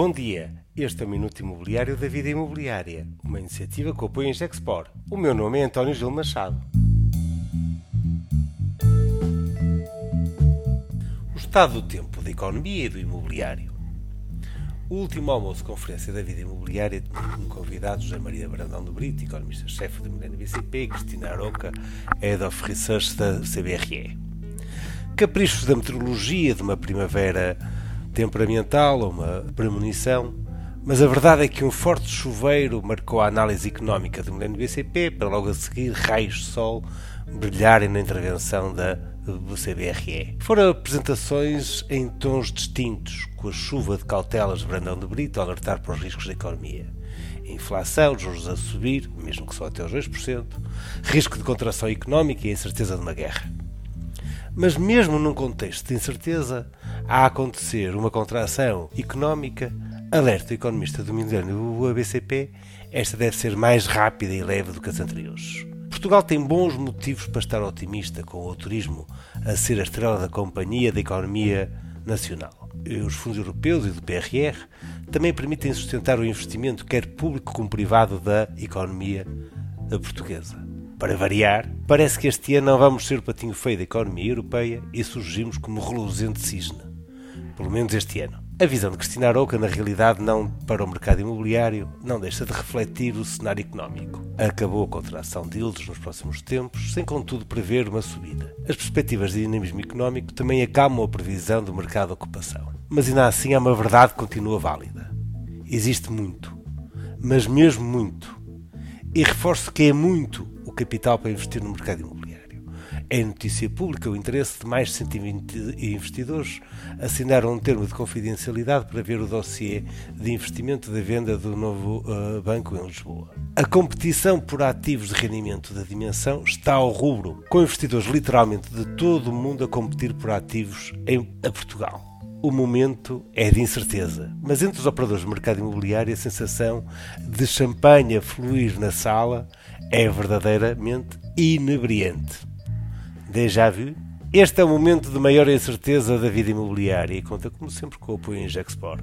Bom dia, este é o Minuto Imobiliário da Vida Imobiliária, uma iniciativa que apoia em Gexpor. O meu nome é António Gil Machado. O estado do tempo da economia e do imobiliário. O último almoço conferência da vida imobiliária com convidados José Maria Brandão do Brito, economista-chefe da Milênio BCP, e Cristina Aroca, Head of Research da CBRE. Caprichos da meteorologia de uma primavera temperamental ou uma premonição, mas a verdade é que um forte chuveiro marcou a análise económica do Milênio BCP para logo a seguir raios de sol brilharem na intervenção da do CBRE. Foram apresentações em tons distintos, com a chuva de cautelas de Brandão de Brito a alertar para os riscos da economia. Inflação, juros a subir, mesmo que só até os 2%, risco de contração económica e a incerteza de uma guerra. Mas mesmo num contexto de incerteza, a acontecer uma contração económica, alerta o economista do milênio do ABCP, esta deve ser mais rápida e leve do que as anteriores. Portugal tem bons motivos para estar otimista com o turismo a ser a estrela da companhia da economia nacional. Os fundos europeus e do PRR também permitem sustentar o investimento, quer público como privado, da economia portuguesa. Para variar, parece que este ano não vamos ser o patinho feio da economia europeia e surgimos como reluzente cisne. Pelo menos este ano. A visão de Cristina Arouca, na realidade, não para o mercado imobiliário, não deixa de refletir o cenário económico. Acabou a contração de yields nos próximos tempos, sem contudo prever uma subida. As perspectivas de dinamismo económico também acalmam a previsão do mercado de ocupação. Mas ainda assim há uma verdade que continua válida. Existe muito, mas mesmo muito. E reforço que é muito capital para investir no mercado imobiliário. É notícia pública o interesse de mais de 120 investidores assinaram um termo de confidencialidade para ver o dossiê de investimento da venda do novo uh, banco em Lisboa. A competição por ativos de rendimento da dimensão está ao rubro, com investidores literalmente de todo o mundo a competir por ativos em a Portugal. O momento é de incerteza, mas entre os operadores do mercado imobiliário a sensação de champanhe fluir na sala é verdadeiramente inebriante. Déjà vu? Este é o momento de maior incerteza da vida imobiliária e conta, como sempre, com o apoio em Gexport.